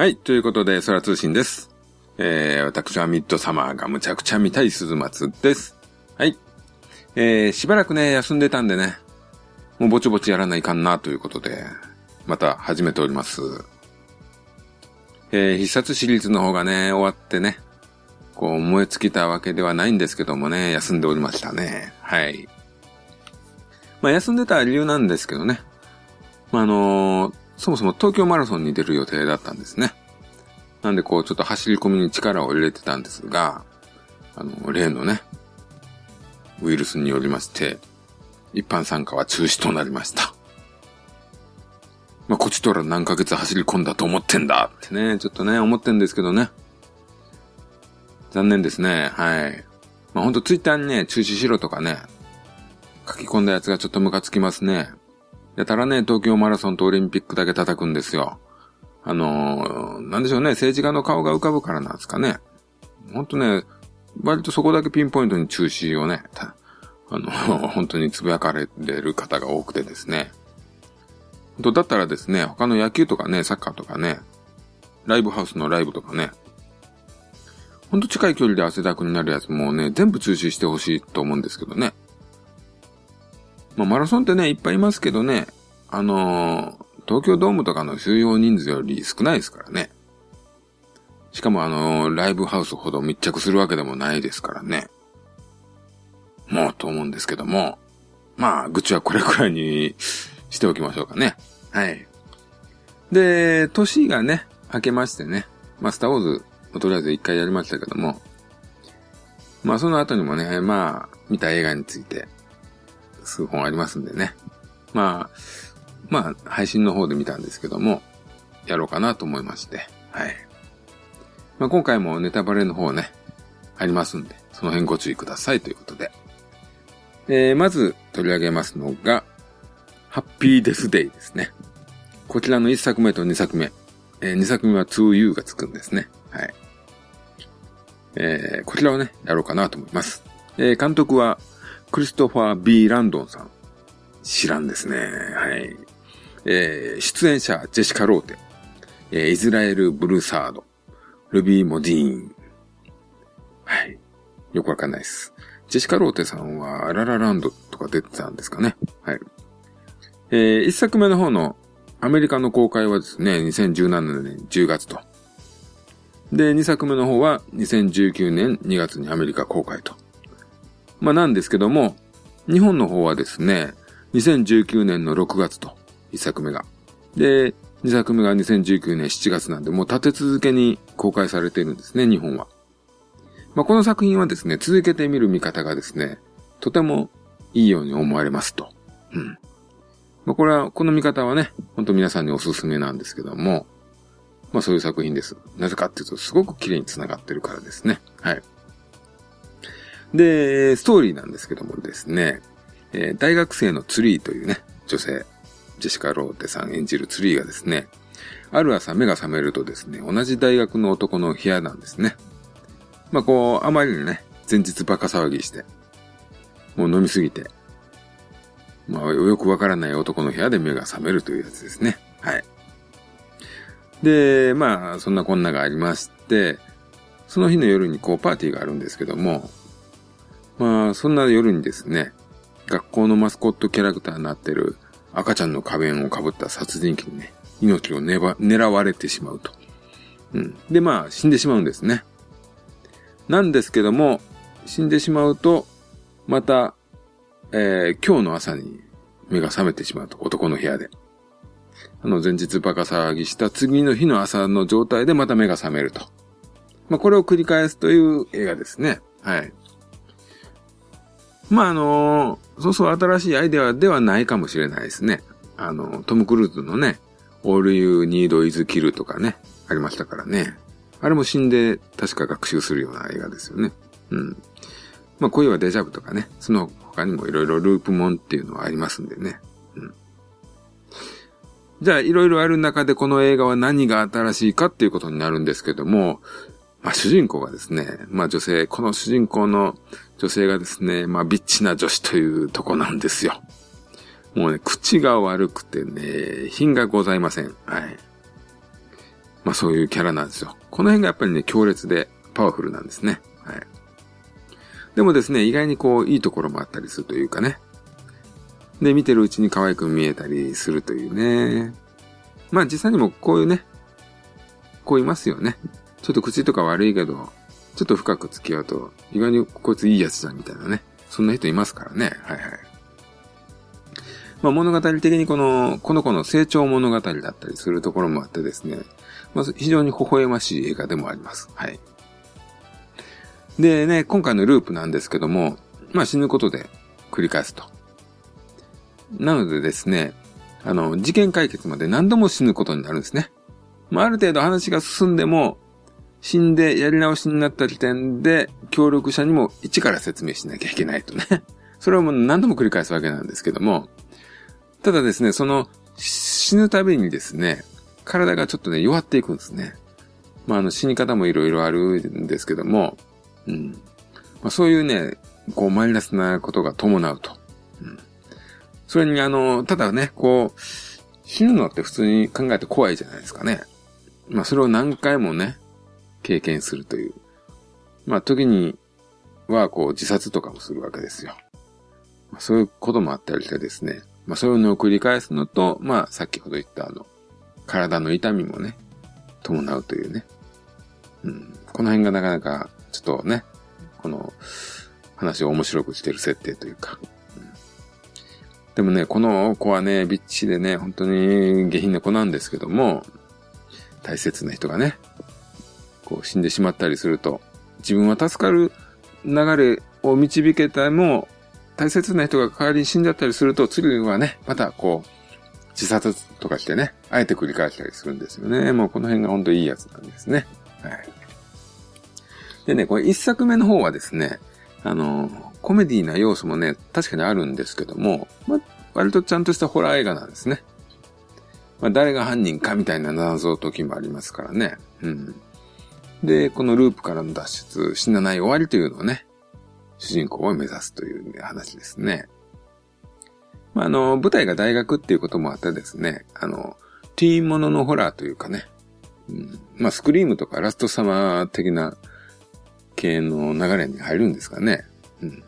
はい。ということで、空通信です。えー、私はミッドサマーがむちゃくちゃ見たい鈴松です。はい。えー、しばらくね、休んでたんでね、もうぼちぼちやらないかんなということで、また始めております。えー、必殺シリーズの方がね、終わってね、こう燃え尽きたわけではないんですけどもね、休んでおりましたね。はい。まあ休んでた理由なんですけどね。まああのーそもそも東京マラソンに出る予定だったんですね。なんでこうちょっと走り込みに力を入れてたんですが、あの、例のね、ウイルスによりまして、一般参加は中止となりました。まあ、こっちとら何ヶ月走り込んだと思ってんだってね、ちょっとね、思ってんですけどね。残念ですね、はい。まあ、ほんとツイッターにね、中止しろとかね、書き込んだやつがちょっとムカつきますね。やたらね、東京マラソンとオリンピックだけ叩くんですよ。あのーなんでしょうね、政治家の顔が浮かぶからなんですかね。ほんとね、割とそこだけピンポイントに中止をね、あの、本当につぶやかれてる方が多くてですね。本当だったらですね、他の野球とかね、サッカーとかね、ライブハウスのライブとかね、ほんと近い距離で汗だくになるやつもね、全部中止してほしいと思うんですけどね。まあ、マラソンってね、いっぱいいますけどね、あのー東京ドームとかの収容人数より少ないですからね。しかもあのーライブハウスほど密着するわけでもないですからね。もうと思うんですけども。まあ、愚痴はこれくらいにしておきましょうかね。はい。で、年がね、明けましてね。まあ、スターウォーズ、とりあえず一回やりましたけども。まあ、その後にもね、まあ、見た映画について、数本ありますんでね。まあ、まあ、配信の方で見たんですけども、やろうかなと思いまして、はい。まあ、今回もネタバレの方ね、ありますんで、その辺ご注意くださいということで。えー、まず取り上げますのが、ハッピーデスデイですね。こちらの1作目と2作目。えー、2作目は 2U がつくんですね。はい。えー、こちらをね、やろうかなと思います。えー、監督は、クリストファー・ B・ ランドンさん。知らんですね。はい。えー、出演者、ジェシカ・ローテ。えー、イスラエル・ブルーサード。ルビー・モディーン。はい。よくわかんないです。ジェシカ・ローテさんは、ララランドとか出てたんですかね。はい。えー、一作目の方のアメリカの公開はですね、2017年10月と。で、二作目の方は2019年2月にアメリカ公開と。まあなんですけども、日本の方はですね、2019年の6月と、一作目が。で、二作目が2019年7月なんで、もう立て続けに公開されているんですね、日本は。まあ、この作品はですね、続けて見る見方がですね、とてもいいように思われますと。うん。まあ、これは、この見方はね、本当皆さんにおすすめなんですけども、まあそういう作品です。なぜかっていうと、すごく綺麗に繋がってるからですね。はい。で、ストーリーなんですけどもですね、えー大学生のツリーというね、女性、ジェシカ・ローテさん演じるツリーがですね、ある朝目が覚めるとですね、同じ大学の男の部屋なんですね。まあこう、あまりにね、前日バカ騒ぎして、もう飲みすぎて、まあよくわからない男の部屋で目が覚めるというやつですね。はい。で、まあそんなこんながありまして、その日の夜にこうパーティーがあるんですけども、まあそんな夜にですね、学校のマスコットキャラクターになってる赤ちゃんの仮面をかぶった殺人鬼にね、命をねば狙われてしまうと。うん。で、まあ、死んでしまうんですね。なんですけども、死んでしまうと、また、えー今日の朝に目が覚めてしまうと、男の部屋で。あの、前日バカ騒ぎした次の日の朝の状態でまた目が覚めると。まあ、これを繰り返すという映画ですね。はい。まあ、あのそうそう新しいアイデアではないかもしれないですね。あの、トム・クルーズのね、All You Need Is Kill とかね、ありましたからね。あれも死んで確か学習するような映画ですよね。うん。まあ、恋はデジャブとかね、その他にもいろいろループモンっていうのはありますんでね。うん。じゃあ、いろいろある中でこの映画は何が新しいかっていうことになるんですけども、まあ、主人公がですね、まあ、女性、この主人公の女性がですね、まあ、ビッチな女子というとこなんですよ。もうね、口が悪くてね、品がございません。はい。まあそういうキャラなんですよ。この辺がやっぱりね、強烈でパワフルなんですね。はい。でもですね、意外にこう、いいところもあったりするというかね。で、見てるうちに可愛く見えたりするというね。まあ実際にもこういうね、こういますよね。ちょっと口とか悪いけど、ちょっと深く付き合うと、意外にこいついいやつじゃんみたいなね。そんな人いますからね。はいはい。まあ物語的にこの、この子の成長物語だったりするところもあってですね。まあ非常に微笑ましい映画でもあります。はい。でね、今回のループなんですけども、まあ死ぬことで繰り返すと。なのでですね、あの、事件解決まで何度も死ぬことになるんですね。まあ、ある程度話が進んでも、死んでやり直しになった時点で、協力者にも一から説明しなきゃいけないとね。それをもう何度も繰り返すわけなんですけども、ただですね、その死ぬたびにですね、体がちょっとね、弱っていくんですね。まあ、あの、死に方もいろいろあるんですけども、うん。まあ、そういうね、こう、マイナスなことが伴うと。うん。それにあの、ただね、こう、死ぬのって普通に考えて怖いじゃないですかね。まあ、それを何回もね、経験するという。まあ、時には、こう、自殺とかもするわけですよ。そういうこともあったりしてですね。まあ、そういうのを繰り返すのと、まあ、先ほど言ったあの、体の痛みもね、伴うというね。うん。この辺がなかなか、ちょっとね、この、話を面白くしてる設定というか。うん、でもね、この子はね、ビッチでね、本当に下品な子なんですけども、大切な人がね、こう死んでしまったりすると、自分は助かる流れを導けたも、大切な人が代わりに死んじゃったりすると、次はね、またこう、自殺とかしてね、あえて繰り返したりするんですよね。もうこの辺が本当いいやつなんですね。はい。でね、これ一作目の方はですね、あの、コメディな要素もね、確かにあるんですけども、ま、割とちゃんとしたホラー映画なんですね。まあ、誰が犯人かみたいな謎解きもありますからね。うん。で、このループからの脱出、死なない終わりというのをね、主人公を目指すという話ですね。まあ、あの、舞台が大学っていうこともあってですね、あの、ティーンもののホラーというかね、うん、まあ、スクリームとかラストサマー的な系の流れに入るんですかね。うん。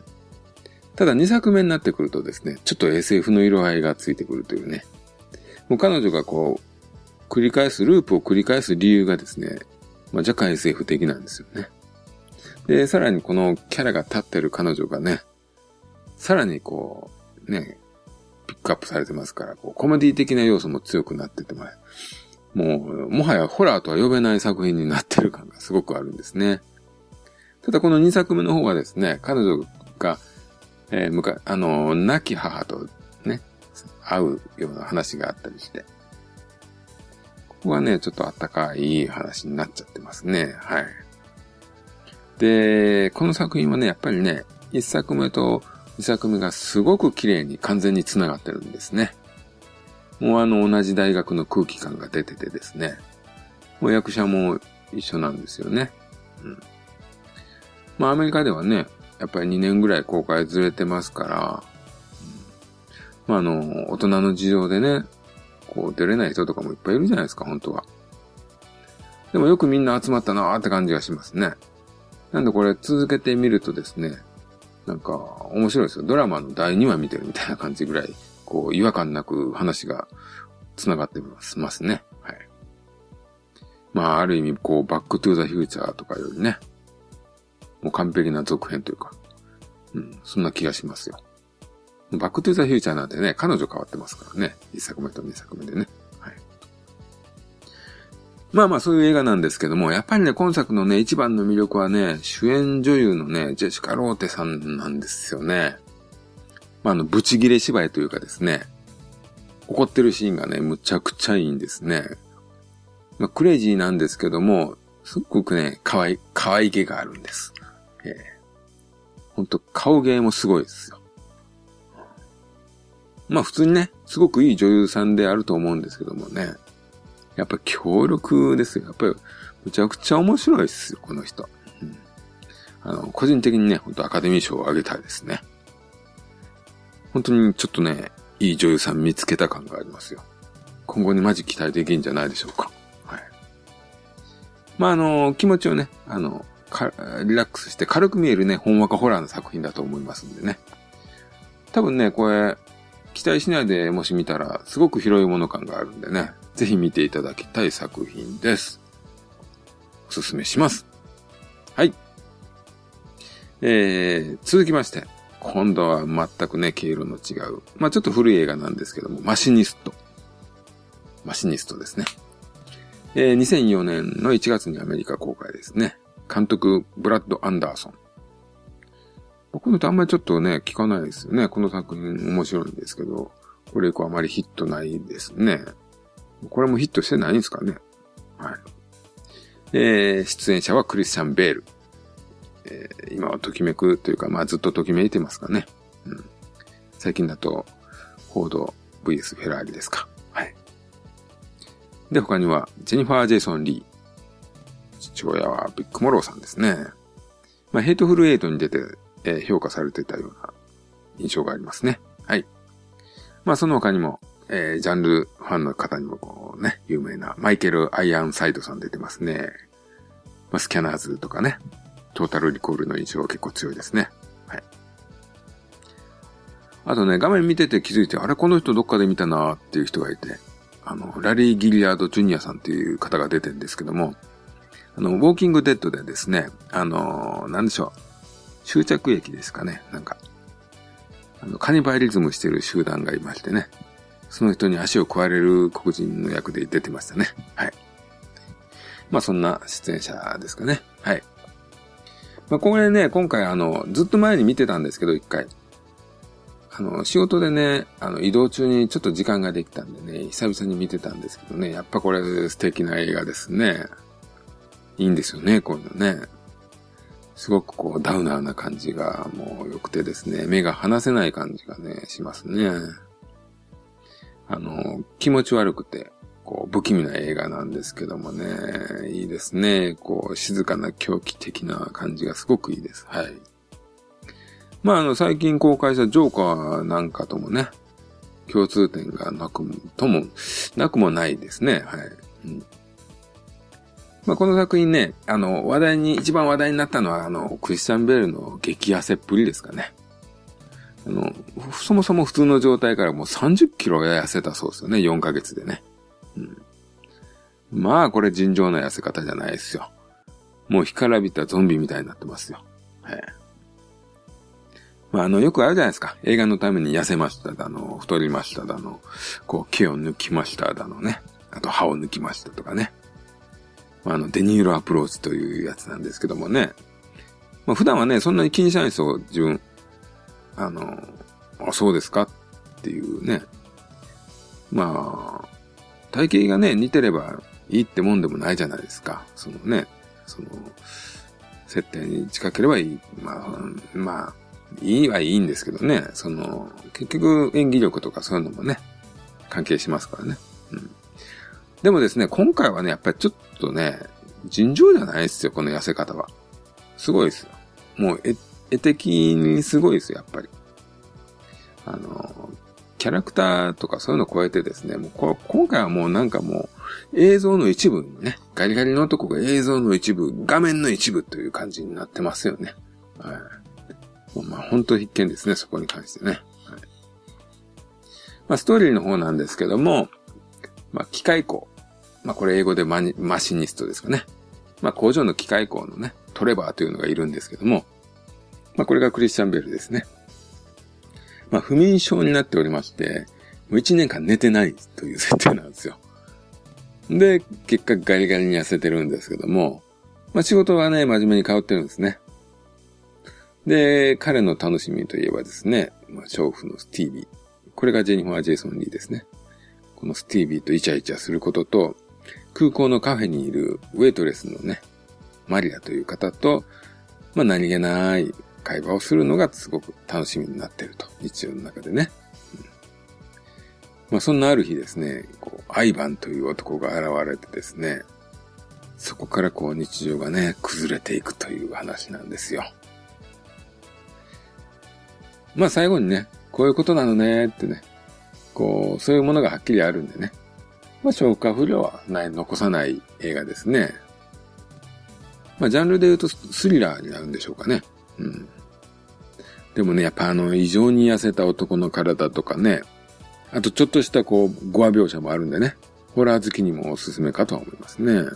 ただ2作目になってくるとですね、ちょっと SF の色合いがついてくるというね。もう彼女がこう、繰り返す、ループを繰り返す理由がですね、まあ、若干 SF 的なんですよね。で、さらにこのキャラが立ってる彼女がね、さらにこう、ね、ピックアップされてますから、こうコメディ的な要素も強くなってても、もう、もはやホラーとは呼べない作品になってる感がすごくあるんですね。ただこの2作目の方はですね、彼女が、えー、むか、あの、亡き母とね、会うような話があったりして、ここはね、ちょっとあったかい話になっちゃってますね。はい。で、この作品はね、やっぱりね、1作目と2作目がすごく綺麗に完全に繋がってるんですね。もうあの同じ大学の空気感が出ててですね。もう役者も一緒なんですよね。うん。まあアメリカではね、やっぱり2年ぐらい公開ずれてますから、まああの、大人の事情でね、こう出れない人とかもいっぱいいるじゃないですか、本当は。でもよくみんな集まったなーって感じがしますね。なんでこれ続けてみるとですね、なんか面白いですよ。ドラマの第2話見てるみたいな感じぐらい、こう違和感なく話が繋がってますね。はい。まあある意味こうバックトゥーザフューチャーとかよりね、もう完璧な続編というか、うん、そんな気がしますよ。バックトゥーザフューチャーなんてね、彼女変わってますからね。1作目と2作目でね。はいまあまあそういう映画なんですけども、やっぱりね、今作のね、一番の魅力はね、主演女優のね、ジェシカ・ローテさんなんですよね。まああの、ブチギレ芝居というかですね、怒ってるシーンがね、むちゃくちゃいいんですね。まあクレイジーなんですけども、すっごくね、可愛い、可愛げがあるんです。えー、ほんと、顔芸もすごいですよ。まあ普通にね、すごくいい女優さんであると思うんですけどもね。やっぱ強力ですよ。やっぱり、むちゃくちゃ面白いですよ、この人。うん、あの、個人的にね、本当アカデミー賞をあげたいですね。本当にちょっとね、いい女優さん見つけた感がありますよ。今後にマジ期待できるんじゃないでしょうか。はい。まあ、あの、気持ちをね、あの、リラックスして軽く見えるね、ほんわかホラーの作品だと思いますんでね。多分ね、これ、期待しないでもし見たら、すごく広いもの感があるんでね、ぜひ見ていただきたい作品です。おすすめします。はい。えー、続きまして、今度は全くね、経路の違う、まあちょっと古い映画なんですけども、マシニスト。マシニストですね。えー、2004年の1月にアメリカ公開ですね。監督、ブラッド・アンダーソン。僕のとあんまりちょっとね、聞かないですよね。この作品面白いんですけど、これ以降あまりヒットないですね。これもヒットしてないんですかね。はい。えー、出演者はクリスチャン・ベール。えー、今はときめくというか、まあずっとときめいてますかね。うん。最近だと、フォード VS フェラーリですか。はい。で、他には、ジェニファー・ジェイソン・リー。父親はヴィック・モローさんですね。まあ、ヘイトフルエイトに出て、え、評価されてたような印象がありますね。はい。まあ、その他にも、えー、ジャンルファンの方にもこうね、有名なマイケル・アイアンサイドさん出てますね。まあ、スキャナーズとかね、トータルリコールの印象は結構強いですね。はい。あとね、画面見てて気づいて、あれこの人どっかで見たなーっていう人がいて、あの、ラリー・ギリアード・ジュニアさんっていう方が出てるんですけども、あの、ウォーキングデッドでですね、あの、なんでしょう、終着駅ですかね、なんか、あの、カニバイリズムしてる集団がいましてね、その人に足を食われる黒人の役で出てましたね。はい。まあそんな出演者ですかね。はい。まあこれね、今回あの、ずっと前に見てたんですけど、一回。あの、仕事でね、あの、移動中にちょっと時間ができたんでね、久々に見てたんですけどね、やっぱこれ素敵な映画ですね。いいんですよね、こういうのね。すごくこう、ダウナーな感じがもう良くてですね、目が離せない感じがね、しますね。あの、気持ち悪くて、こう、不気味な映画なんですけどもね、いいですね。こう、静かな狂気的な感じがすごくいいです。はい。まあ、あの、最近公開したジョーカーなんかともね、共通点がなく、とも、なくもないですね。はい。うん、まあ、この作品ね、あの、話題に、一番話題になったのは、あの、クリスチャン・ベールの激痩せっぷりですかね。あの、そもそも普通の状態からもう30キロ痩せたそうですよね、4ヶ月でね。うん、まあ、これ尋常な痩せ方じゃないですよ。もう干からびたゾンビみたいになってますよ。はい。まあ、あの、よくあるじゃないですか。映画のために痩せましただの、太りましただの、こう、毛を抜きましただのね。あと、歯を抜きましたとかね。あ、の、デニーロアプローチというやつなんですけどもね。まあ、普段はね、そんなに気にしないんですよ、自分。あの、あ、そうですかっていうね。まあ、体型がね、似てればいいってもんでもないじゃないですか。そのね、その、設定に近ければいい。まあ、まあ、いいはいいんですけどね、その、結局演技力とかそういうのもね、関係しますからね。でもですね、今回はね、やっぱりちょっとね、尋常じゃないですよ、この痩せ方は。すごいですよ。もう、絵、的にすごいですよ、やっぱり。あの、キャラクターとかそういうのを超えてですね、もうこ今回はもうなんかもう映像の一部ね、ガリガリのとこが映像の一部、画面の一部という感じになってますよね。はい。まあ本当必見ですね、そこに関してね。はい、まあストーリーの方なんですけども、まあ機械工。まあこれ英語でママシニストですかね。まあ工場の機械工のね、トレバーというのがいるんですけども、まあこれがクリスチャンベルですね。まあ不眠症になっておりまして、もう一年間寝てないという設定なんですよ。で、結果ガリガリに痩せてるんですけども、まあ仕事はね、真面目に通ってるんですね。で、彼の楽しみといえばですね、まあ、娼婦のスティービー。これがジェニファー・ジェイソン・リーですね。このスティービーとイチャイチャすることと、空港のカフェにいるウェイトレスのね、マリアという方と、まあ何気ない会話をするのがすごく楽しみになっていると。日常の中でね。うん、まあそんなある日ですね、こう、アイバンという男が現れてですね、そこからこう日常がね、崩れていくという話なんですよ。まあ最後にね、こういうことなのねってね、こう、そういうものがはっきりあるんでね。まあ消化不良はない、残さない映画ですね。まあ、ジャンルで言うとスリラーになるんでしょうかね。うん。でもね、やっぱあの、異常に痩せた男の体とかね、あとちょっとしたこう、ゴア描写もあるんでね、ホラー好きにもおすすめかとは思いますね。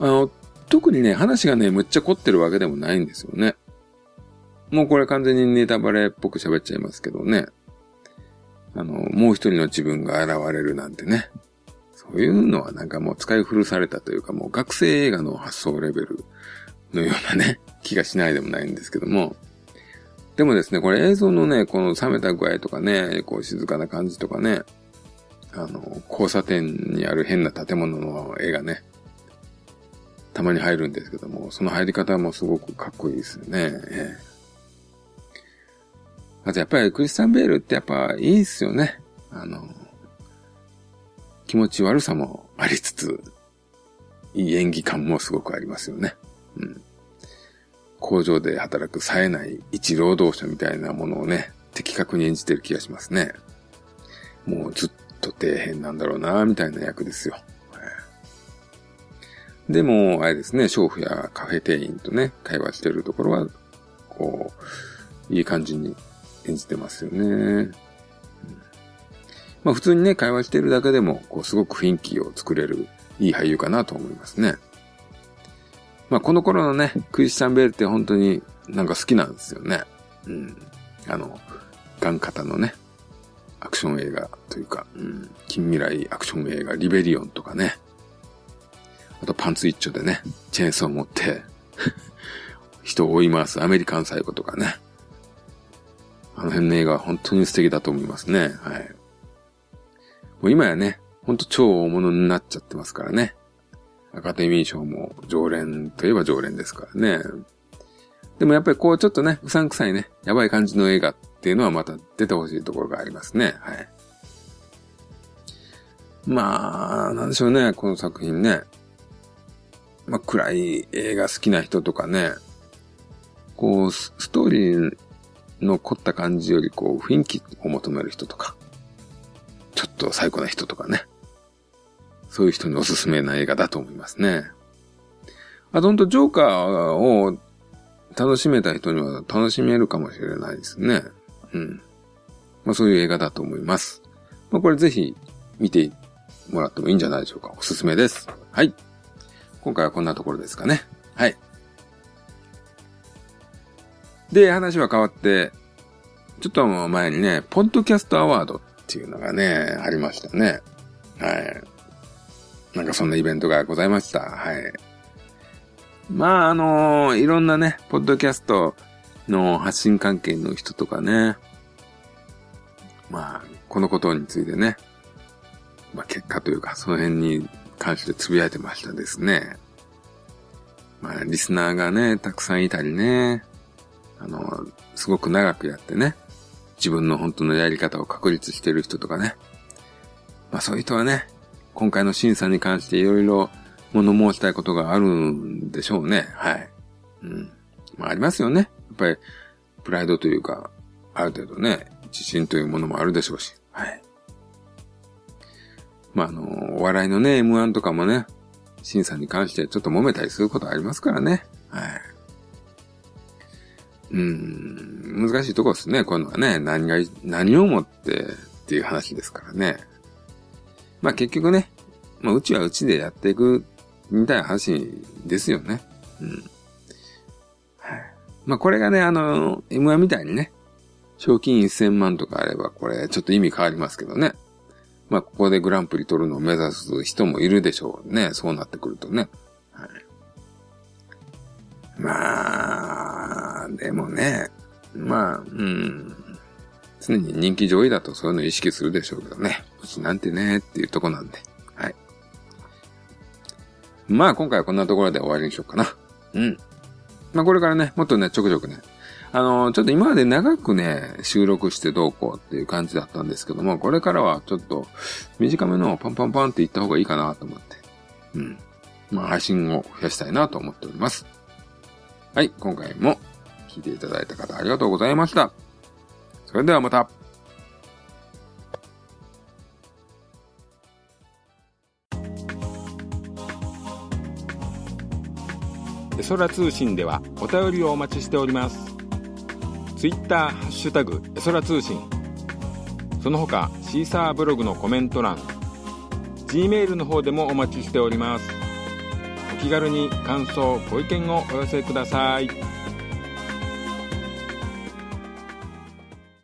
あの、特にね、話がね、むっちゃ凝ってるわけでもないんですよね。もうこれ完全にネタバレっぽく喋っちゃいますけどね。あの、もう一人の自分が現れるなんてね。そういうのはなんかもう使い古されたというかもう学生映画の発想レベルのようなね、気がしないでもないんですけども。でもですね、これ映像のね、この冷めた具合とかね、こう静かな感じとかね、あの、交差点にある変な建物の絵がね、たまに入るんですけども、その入り方もすごくかっこいいですよね。あとやっぱりクリスタン・ベールってやっぱいいですよね。あの、気持ち悪さもありつつ、いい演技感もすごくありますよね。うん。工場で働く冴えない一労働者みたいなものをね、的確に演じてる気がしますね。もうずっと底辺なんだろうな、みたいな役ですよ。でも、あれですね、娼婦やカフェ店員とね、会話してるところは、こう、いい感じに演じてますよね。うん、まあ普通にね、会話してるだけでも、こう、すごく雰囲気を作れる、いい俳優かなと思いますね。まあこの頃のね、クリスチャン・ベールって本当になんか好きなんですよね。うん。あの、ガン型のね、アクション映画というか、うん、近未来アクション映画、リベリオンとかね、あとパンツ一丁でね、チェーンソー持って 人を追い回すアメリカンサイコとかね。あの辺の映画は本当に素敵だと思いますね。はい。もう今やね、ほんと超大物になっちゃってますからね。アカデミー賞も常連といえば常連ですからね。でもやっぱりこうちょっとね、うさんくさいね、やばい感じの映画っていうのはまた出てほしいところがありますね。はい。まあ、なんでしょうね、この作品ね。まあ、暗い映画好きな人とかね、こう、ストーリーの凝った感じより、こう、雰囲気を求める人とか、ちょっと最高な人とかね。そういう人におすすめな映画だと思いますね。あとほんと、ジョーカーを楽しめた人には楽しめるかもしれないですね。うん。まあそういう映画だと思います。まあこれぜひ見てもらってもいいんじゃないでしょうか。おすすめです。はい。今回はこんなところですかね。はい。で、話は変わって、ちょっと前にね、ポッドキャストアワードっていうのがね、ありましたね。はい。なんかそんなイベントがございました。はい。まあ、あのー、いろんなね、ポッドキャストの発信関係の人とかね、まあ、このことについてね、まあ結果というか、その辺に関してつぶやいてましたですね。まあ、リスナーがね、たくさんいたりね、あの、すごく長くやってね、自分の本当のやり方を確立してる人とかね。まあそういう人はね、今回の審査に関していろいろ物申したいことがあるんでしょうね。はい。うん。まあありますよね。やっぱり、プライドというか、ある程度ね、自信というものもあるでしょうし。はい。まあ、あの、お笑いのね、M1 とかもね、審査に関してちょっと揉めたりすることありますからね。うん、難しいとこですね、こういうのはね。何が、何をもってっていう話ですからね。まあ結局ね、まあうちはうちでやっていくみたいな話ですよね。うん。はい。まあこれがね、あの、M1 みたいにね、賞金1000万とかあれば、これちょっと意味変わりますけどね。まあ、ここでグランプリ取るのを目指す人もいるでしょうね。そうなってくるとね。はい、まあ、でもね、まあ、うん、常に人気上位だとそういうの意識するでしょうけどね。うちなんてね、っていうとこなんで。はい。まあ、今回はこんなところで終わりにしようかな。うん。まあ、これからね、もっとね、ちょくちょくね、あの、ちょっと今まで長くね、収録してどうこうっていう感じだったんですけども、これからはちょっと短めのパンパンパンって言った方がいいかなと思って。うん。まあ配信を増やしたいなと思っております。はい、今回も聞いていただいた方ありがとうございました。それではまた。エソラ通信ではお便りをお待ちしておりますツイッターハッシュタグエソラ通信その他シーサーブログのコメント欄 G メールの方でもお待ちしておりますお気軽に感想ご意見をお寄せください